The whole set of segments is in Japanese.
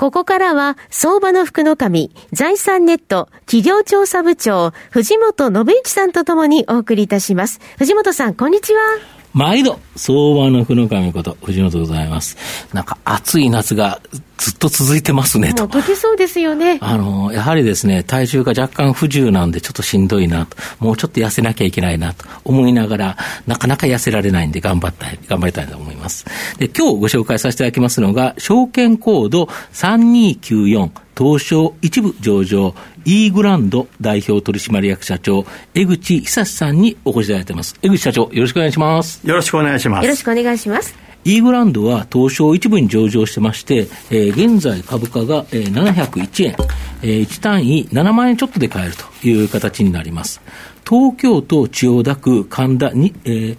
ここからは、相場の福の神、財産ネット企業調査部長、藤本信之さんとともにお送りいたします。藤本さん、こんにちは。毎度、相場の福の神こと、藤本でございます。なんか暑い夏がずっと続いてますねと。もうそうですよね。あの、やはりですね、体重が若干不自由なんでちょっとしんどいなと、もうちょっと痩せなきゃいけないなと思いながら、なかなか痩せられないんで頑張ったい、頑張りたいと思います。で、今日ご紹介させていただきますのが、証券コード3294、東証一部上場、E グランド代表取締役社長、江口久さんにお越しいただいています。江口社長、よろしくお願いします。よろしくお願いします。よろしくお願いします。E グランドは東証一部に上場してまして、えー、現在株価が、えー、701円、えー、1単位7万円ちょっとで買えるという形になります。東京都千代田区神田に、えー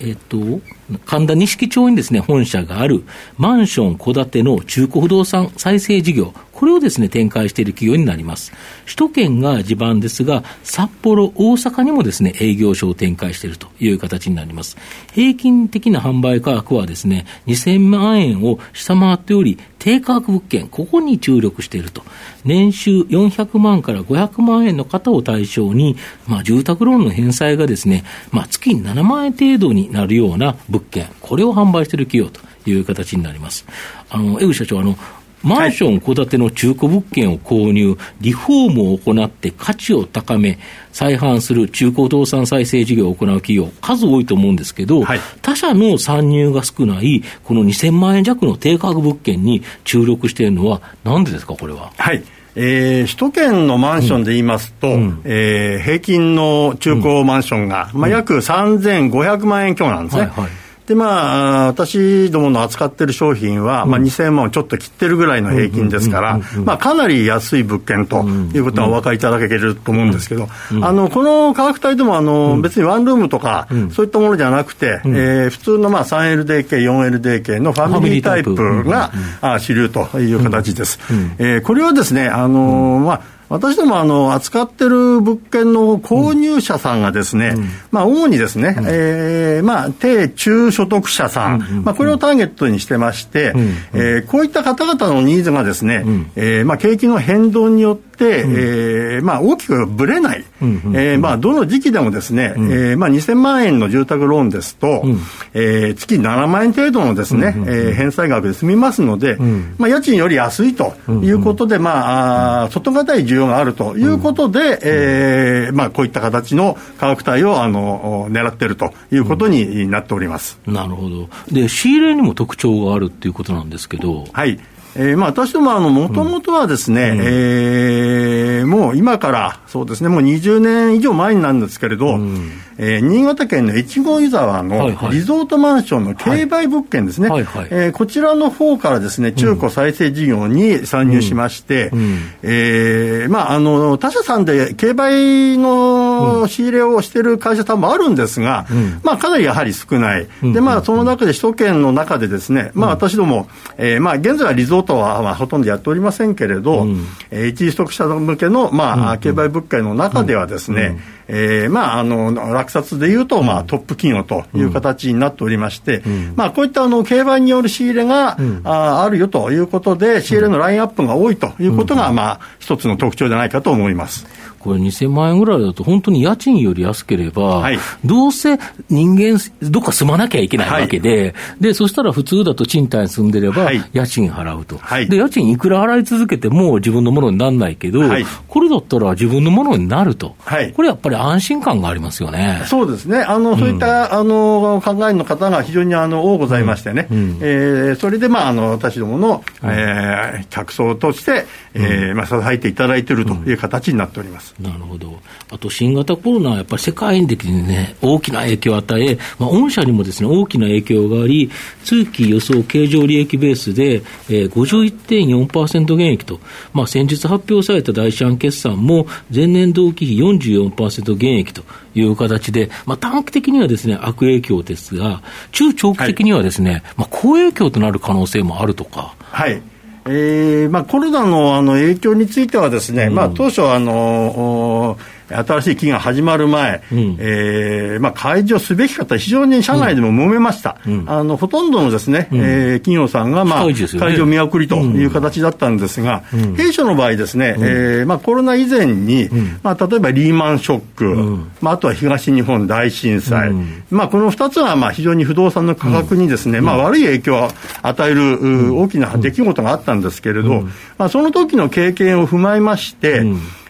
えっと、神田錦町にですね、本社があるマンション戸建ての中古不動産再生事業、これをですね、展開している企業になります。首都圏が地盤ですが、札幌、大阪にもですね、営業所を展開しているという形になります。平均的な販売価格はですね、2000万円を下回っており、低価格物件、ここに注力していると。年収400万から500万円の方を対象に、まあ、住宅ローンの返済がですね、まあ、月に7万円程度になるような物件、これを販売している企業という形になります。あの、江口社長、あの、マンション戸建ての中古物件を購入、リフォームを行って価値を高め、再販する中古不動産再生事業を行う企業、数多いと思うんですけど、はい、他社の参入が少ない、この2000万円弱の低価格物件に注力しているのは、なんでですか、これは？はい。えー、首都圏のマンションで言いますと、うん、えー、平均の中古マンションが、うん、まあ、約3500万円強なんですね。はいはいで、まあ、私どもの扱ってる商品は、まあ、2000万をちょっと切ってるぐらいの平均ですから、まあ、かなり安い物件ということはお分かりいただけると思うんですけど、あの、この価格帯でも、あの、別にワンルームとか、そういったものじゃなくて、えー、普通のまあ 3LDK、4LDK のファミリータイプが、あ主流という形です。えー、これはですね、あの、まあ、私どもあの扱ってる物件の購入者さんがですね、うん、まあ主にですね、うん、えー、まあ低中所得者さん、うん、まあこれをターゲットにしてまして、うん、えー、こういった方々のニーズがですね、うん、えー、まあ景気の変動によって、うん、えー、まあ、大きくぶれない、うんうん、えー、まあ、どの時期でもですね、うん、えー、まあ、2000万円の住宅ローンですと、うん、えー、月7万円程度のですね、うんうん、えー、返済額で済みますので、うん、まあ、家賃より安いということで、まあ、外堅い需要があるということで、うん、えー、まあ、こういった形の価格帯をあの狙っているということになっております。なるほど。で、仕入れにも特徴があるっていうことなんですけど。はい。えーまあ、私どももともとはですね、うん、えー、もう今からそうですねもう20年以上前になるんですけれど、うんえー、新潟県の越後湯沢のリゾートマンションの競売物件ですね、はいはい、えー、こちらの方からですね中古再生事業に参入しまして、うん、えー、まあ、あの他社さんで競売の仕入れをしている会社さんもあるんですが、うん、まあ、かなりやはり少ない、でまあ、その中で首都圏の中でですね、まあ、私ども、えーまあ、現在はリゾートは、まあ、ほとんどやっておりませんけれど、うん、えー、一時取得者向けの、まあ、競売物件の中ではですね、えー、まあ、あの、落札でいうと、まあ、トップ企業という形になっておりまして、うん、まあ、こういったあの、競売による仕入れが、うん、ああるよということで、仕入れのラインアップが多いということが、まあ、一つの特徴じゃないかと思います。これ2000万円ぐらいだと、本当に家賃より安ければ、はい、どうせ人間、どっか住まなきゃいけないわけで、はい、で、そしたら普通だと賃貸に住んでれば、家賃払うと、はい、で、家賃いくら払い続けても自分のものにならないけど、これだったら自分のものになると、これやっぱり安心感がありますよね。そうですね。あの、そういった、あの、考えの方が非常にあの、多ございましてね、うん、えー、それで、まあ、あの、私どもの、うん、えー、客層として、えー、まあ、支えていただいているという形になっております。なるほど。あと、新型コロナはやっぱり世界的にね、大きな影響を与え、まあ、御社にもですね、大きな影響があり、通期予想経常利益ベースで、えー、51.4%減益と、まあ、先日発表された第四半決算も、前前年同期比44%減益という形で、まあ、短期的にはですね、悪影響ですが、中長期的にはですね、はい、まあ、好影響となる可能性もあるとか。はい。えーまあ、コロナのあの影響についてはですね、うん、まあ、当初あの新しい期が始まる前、うん、えー、まあ、解除すべき方、非常に社内でも揉めました、うん、あのほとんどのですね、うん、えー、企業さんが、まあ、ね、解除見送りという形だったんですが、うん、弊社の場合ですね、うん、えー、まあ、コロナ以前に、まあ、例えばリーマンショック、まあ、あとは東日本大震災、まあ、この2つはまあ非常に不動産の価格にですね、まあ、悪い影響を与える大きな出来事があったんですけれど、まあ、その時の経験を踏まえまして、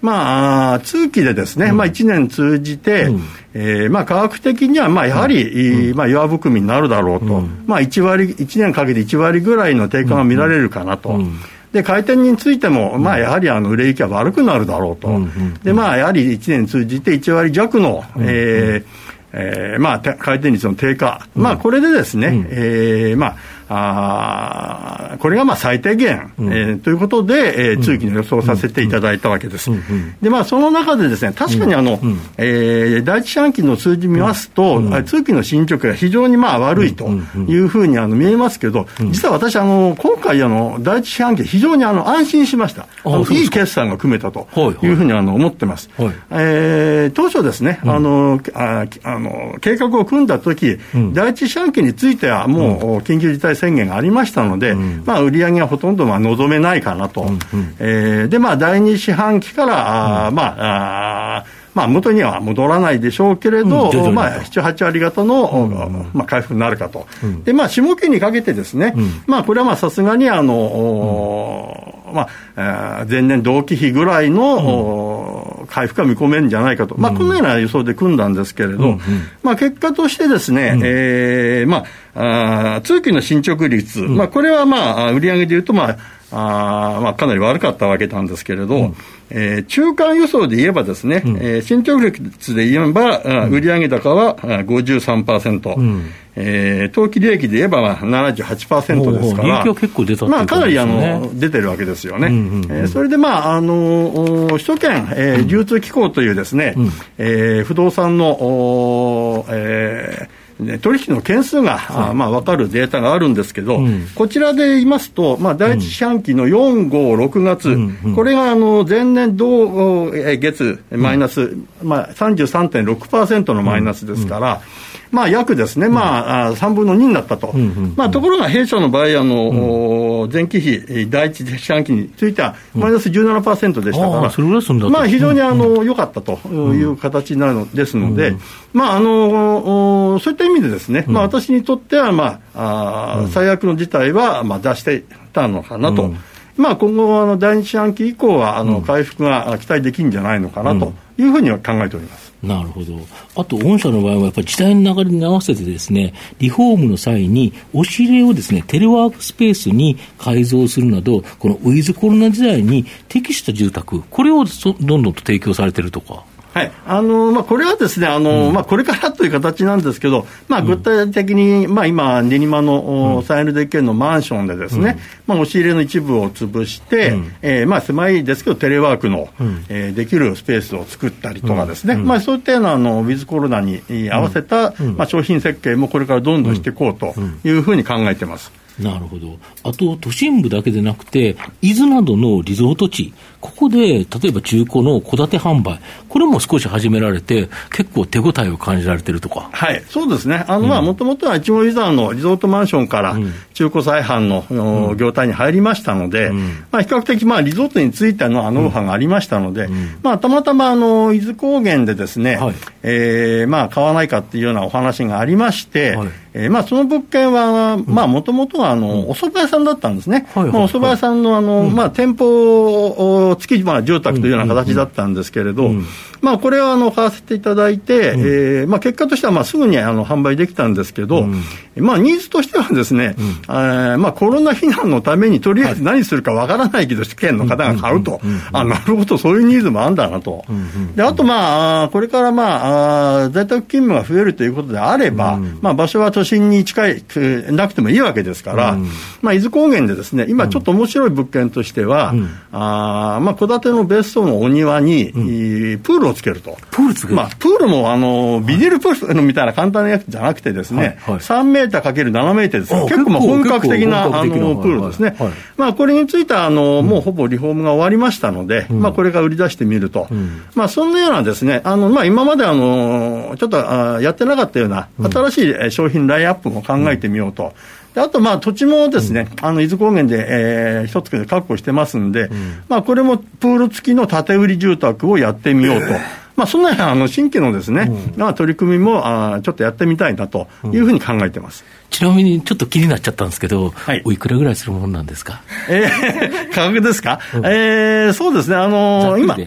まあ、通期でですね、うん、まあ、1年通じて、うん、えー、まあ、科学的には、まあ、やはり、うん、まあ、弱含みになるだろうと、うん、まあ、1割、1年かけて1割ぐらいの低下が見られるかなと。で回転についても、まあ、やはりあの売れ行きは悪くなるだろうと、でまあ、やはり1年通じて1割弱の、えーえーまあ、回転率の低下、まあ、これでですね、うん、えー、まああこれがまあ最低限、うん、えー、ということで、えー、通期の予想させていただいたわけです。で、まあ、その中でですね、確かにあの、うん、えー、第一四半期の数字見ますと、うん、通期の進捗が非常にまあ悪いというふうにあの見えますけど、実は私、あの今回あの、第一四半期、非常にあの安心しました。あのいい決算が組めたというふうにあの思ってます。はい。はい、えー、当初ですね、あのああの計画を組んだとき、第一四半期についてはもう緊急事態宣言がありましたので、うん、まあ、売り上げはほとんどまあ望めないかなと、うんうん、えー、で、まあ、第二四半期から、あまあ、あまあ、元には戻らないでしょうけれど、うん、まあ、7、8割方の、うん。まあ、回復になるかと、うん、でまあ、下期にかけてですね、まあ、これはさすがにあの、まあ、前年同期比ぐらいの、回復が見込めるんじゃないかと、まあ、このような予想で組んだんですけれど、まあ、結果としてですね、えーまあ、あ通期の進捗率、まあ、これは、まあ、売上でいうと、まああまあ、かなり悪かったわけなんですけれど、うん、えー、中間予想で言えばですね、うん、えー、進捗率で言えば、うん、売上高は53%、うん。えー、当期利益で言えば78%ですから、結構出た、ね、まあ、かなりあの出てるわけですよね。えそれで、まあ、あの首都圏、えー、流通機構というですね、うん、えー、不動産の、おえー取引の件数が、はい、まあ、分かるデータがあるんですけど、うん、こちらで言いますと、まあ、第一四半期の4、5、6月、うんうん、これがあの前年同月マイナス、うん、まあ、33.6%のマイナスですから、うんまあ、約ですね、まあ、3分の2になったと、まあ、ところが弊社の場合、あの前期比、第一四半期については、マイナス17%でしたから、まあ、非常にあの良かったという形になるのですので、まあ、あのそういった意味でですね、まあ、私にとっては、まあ、あ最悪の事態は、まあ、出してたのかなと。まあ、今後、あの第二四半期以降はあの回復が期待できるんじゃないのかなというふうには考えております。なるほど。あと、御社の場合は、やっぱり時代の流れに合わせてですね、リフォームの際に、押し入れをですね、テレワークスペースに改造するなど、このウィズコロナ時代に適した住宅、これをどんどんと提供されてるとか。はい。あのまあ、これはですねあの、うん、まあ、これからという形なんですけど、まあ、具体的に、うん、まあ、今、練馬の、うん、3LDK のマンションでですね、まあ、押し入れの一部を潰して、うん、えー、まあ、狭いですけど、テレワークの、うん、えー、できるスペースを作ったりとかですね、まあ、そういったようなあのウィズコロナに合わせた、まあ、商品設計もこれからどんどんしていこうというふうに考えてます。なるほど。あと、都心部だけでなくて、伊豆などのリゾート地、ここで、例えば中古の戸建て販売、これも少し始められて、結構手応えを感じられてるとか。はい、そうですね。あの、まあ、もともとは一望湯沢のリゾートマンションから中古再販の、業態に入りましたので、うん、まあ、比較的、まあ、リゾートについてのノウハウがありましたので、うん、まあ、たまたま、あの、伊豆高原でですね、はい、えー、まあ、買わないかっていうようなお話がありまして、はい。えーまあ、その物件は、もともとはあの、お蕎麦屋さんだったんですね、はいはいはい、お蕎麦屋さんのあの、まあ、店舗付き、まあ、住宅というような形だったんですけれど、まあ、これはあの買わせていただいて、うん、えー、まあ、結果としてはまあすぐにあの販売できたんですけど、うん、まあ、ニーズとしてはですね、うん、えー、まあ、コロナ避難のためにとりあえず何するかわからないけど、試験の方が買うと、あなるほど、そういうニーズもあるんだなと、であと、まあ、これから、まあ、在宅勤務が増えるということであれば、まあ、場所は都心に近いなくてもいいわけですから、まあ、伊豆高原でですね今、ちょっと面白い物件としては、あまあ、戸建ての別荘のお庭に、プールをつけると。プールつける、まあ、プールもあのビニールプールみたいな簡単なやつじゃなくてですね、はいはい、3メーターかける7メーターです結構まあ本格的なあのプールですね、はい。はい、まあ、これについてはあの、うん、もうほぼリフォームが終わりましたので、うん、まあ、これから売り出してみると、うん、まあ、そんなようなですねあの、まあ、今まであのちょっとあやってなかったような新しい商品ラインアップも考えてみようと。あと、まあ、土地もですね、うん、あの伊豆高原で、えー、一つで確保してますんで、うん、まあ、これもプール付きの建て売り住宅をやってみようと。まあ、そんなあの新規のですね、うん、取り組みもあちょっとやってみたいなというふうに考えてます。ちなみにちょっと気になっちゃったんですけど、はい、おいくらぐらいするものなんですか、えー、価格ですか、うん、えー、そうですね、あのー、今、え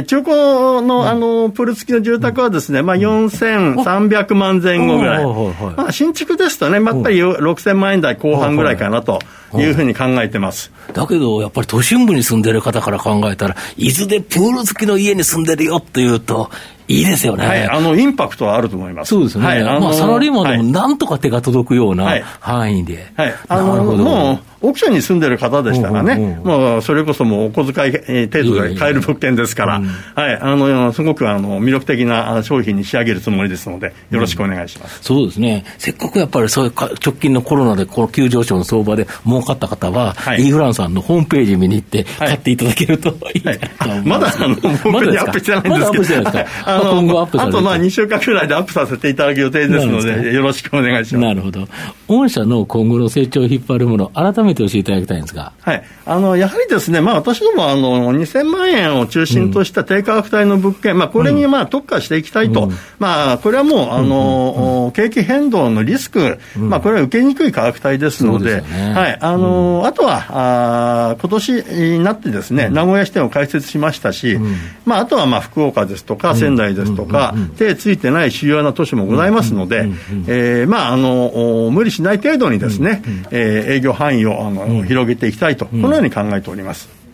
ー、中古の、あのー、プール付きの住宅はですね、まあ、4300万前後ぐらい、まあ、新築ですとね、やっぱり6000万円台後半ぐらいかなというふうに考えてます。だけど、やっぱり都心部に住んでる方から考えたら、伊豆でプール付きの家に住んでるよっていうと、いいですよね。はい、あの、インパクトはあると思います。そうですね。はい、あのまあ、サラリーマンでもなんとか手が届くような範囲で。はい。あの、もう、奥さんに住んでる方でしたらね、もうそれこそもうお小遣い程度で買える物件ですから、はい、あのすごくあの魅力的な商品に仕上げるつもりですので、よろしくお願いします、うん、そうですね、せっかくやっぱりそういう直近のコロナでこの急上昇の相場で儲かった方は、はい、イーフランさんのホームページ見に行って、買っていただけるといいはいはい、まだあのホームページアップしてないんですけど、まだ あの今後アップあとまあ2週間くらいでアップさせていただく予定ですので、よろしくお願いします。なるほど。御社の今後の成長を引っ張るもの、改めて教えていただきたいんですが。はい。あの、やはりですね、まあ私どもあの、2000万円を中心とした低価格帯の物件、うん、まあこれにまあ特化していきたいと。うん、まあこれはもう、あの、景気変動のリスク、まあこれは受けにくい価格帯ですので、でね、はい。あの、あとは、あ今年になってですね、名古屋支店を開設しましたし、まああとはまあ福岡ですとか仙台ですとか、手ついてない主要な都市もございますので、えー、まああの、無理しない程度にですね、えー、営業範囲をあの広げていきたいと、このように考えております。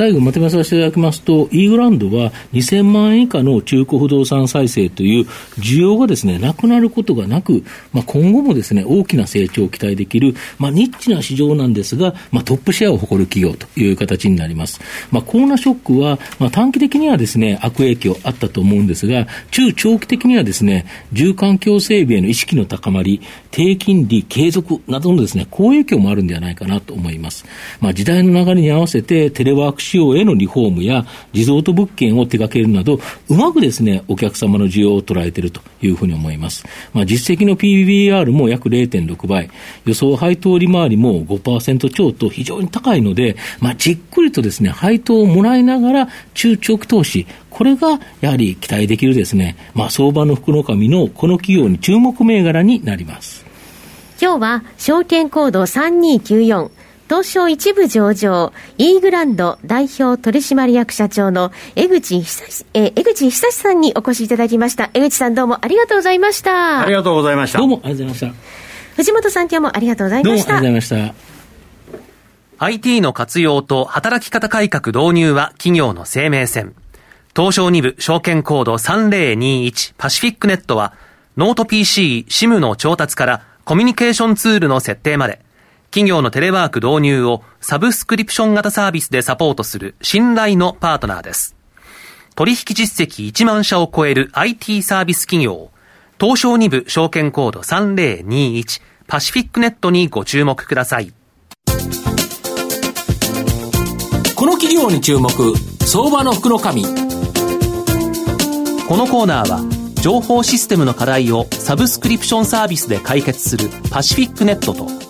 最後まとめさせていただきますと、イーグランドは2000万円以下の中古不動産再生という需要がですね、なくなることがなく、まあ、今後もですね、大きな成長を期待できる、まあ、ニッチな市場なんですが、まあ、トップシェアを誇る企業という形になります。まあ、コロナショックは、まあ、短期的にはですね、悪影響あったと思うんですが、中長期的にはですね、住環境整備への意識の高まり、低金利継続などのですね、好影響もあるんではないかなと思います。まあ、時代の流れに合わせてテレワーク仕様へのリフォームやリゾート物件を手掛けるなど、うまくですね、お客様の需要を捉えているというふうに思います。まあ、実績の PBR も約0.6倍、予想配当利回りも5%超と非常に高いので、まあ、じっくりとですね、配当をもらいながら中長期投資、これがやはり期待できるですね、まあ、相場の福の神のこの企業に注目銘柄になります。今日は証券コード3294東証一部上場、イーグランド代表取締役社長の江口久え江口久さんにお越しいただきました。江口さんどうもありがとうございました。ありがとうございました。どうもありがとうございました。藤本さん今日もありがとうございました。どうもありがとうございました。IT の活用と働き方改革導入は企業の生命線。東証2部証券コード3021パシフィックネットはノート PC、SIM の調達からコミュニケーションツールの設定まで企業のテレワーク導入をサブスクリプション型サービスでサポートする信頼のパートナーです。取引実績1万社を超える IT サービス企業、東証2部証券コード3021パシフィックネットにご注目ください。この企業に注目、相場の福の神。このコーナーは、情報システムの課題をサブスクリプションサービスで解決するパシフィックネットと、